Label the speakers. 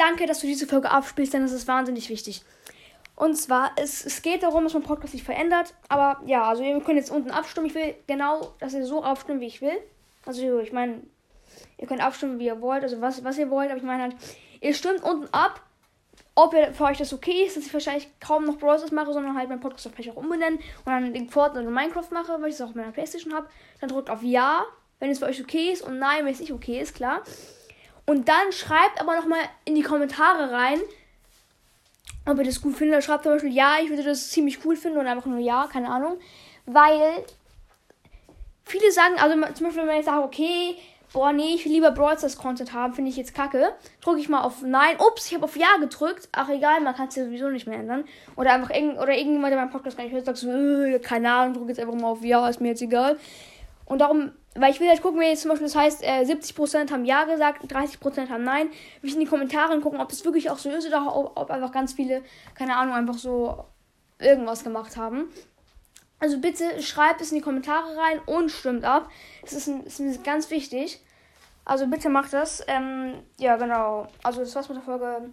Speaker 1: danke, dass du diese Folge abspielst, denn das ist wahnsinnig wichtig. Und zwar, es, es geht darum, dass mein Podcast sich verändert. Aber ja, also ihr könnt jetzt unten abstimmen. Ich will genau, dass ihr so abstimmt, wie ich will. Also ich meine, ihr könnt abstimmen, wie ihr wollt, also was, was ihr wollt. Aber ich meine halt, ihr stimmt unten ab, ob ihr, für euch das okay ist, dass ich wahrscheinlich kaum noch Browsers mache, sondern halt meinen Podcast vielleicht auch umbenennen und dann den Fortnite und Minecraft mache, weil ich es auch auf meiner Playstation habe. Dann drückt auf Ja, wenn es für euch okay ist und Nein, wenn es nicht okay ist, klar. Und dann schreibt aber nochmal in die Kommentare rein, ob ihr das gut findet. Schreibt zum Beispiel Ja, ich würde das ziemlich cool finden oder einfach nur Ja, keine Ahnung. Weil viele sagen, also zum Beispiel, wenn ich sage, okay, boah, nee, ich will lieber Brawl Stars Content haben, finde ich jetzt kacke. Drücke ich mal auf Nein. Ups, ich habe auf Ja gedrückt. Ach, egal, man kann es ja sowieso nicht mehr ändern. Oder einfach irgend, oder irgendjemand, der meinen Podcast gar nicht hört, sagt so, äh, keine Ahnung, drücke jetzt einfach mal auf Ja, ist mir jetzt egal. Und darum, weil ich will halt gucken, wenn jetzt zum Beispiel das heißt, äh, 70% haben Ja gesagt, 30% haben Nein, will ich in die Kommentare gucken, ob das wirklich auch so ist oder ob, ob einfach ganz viele, keine Ahnung, einfach so irgendwas gemacht haben. Also bitte schreibt es in die Kommentare rein und stimmt ab. Das ist, ein, das ist ganz wichtig. Also bitte macht das. Ähm, ja, genau. Also das war's mit der Folge.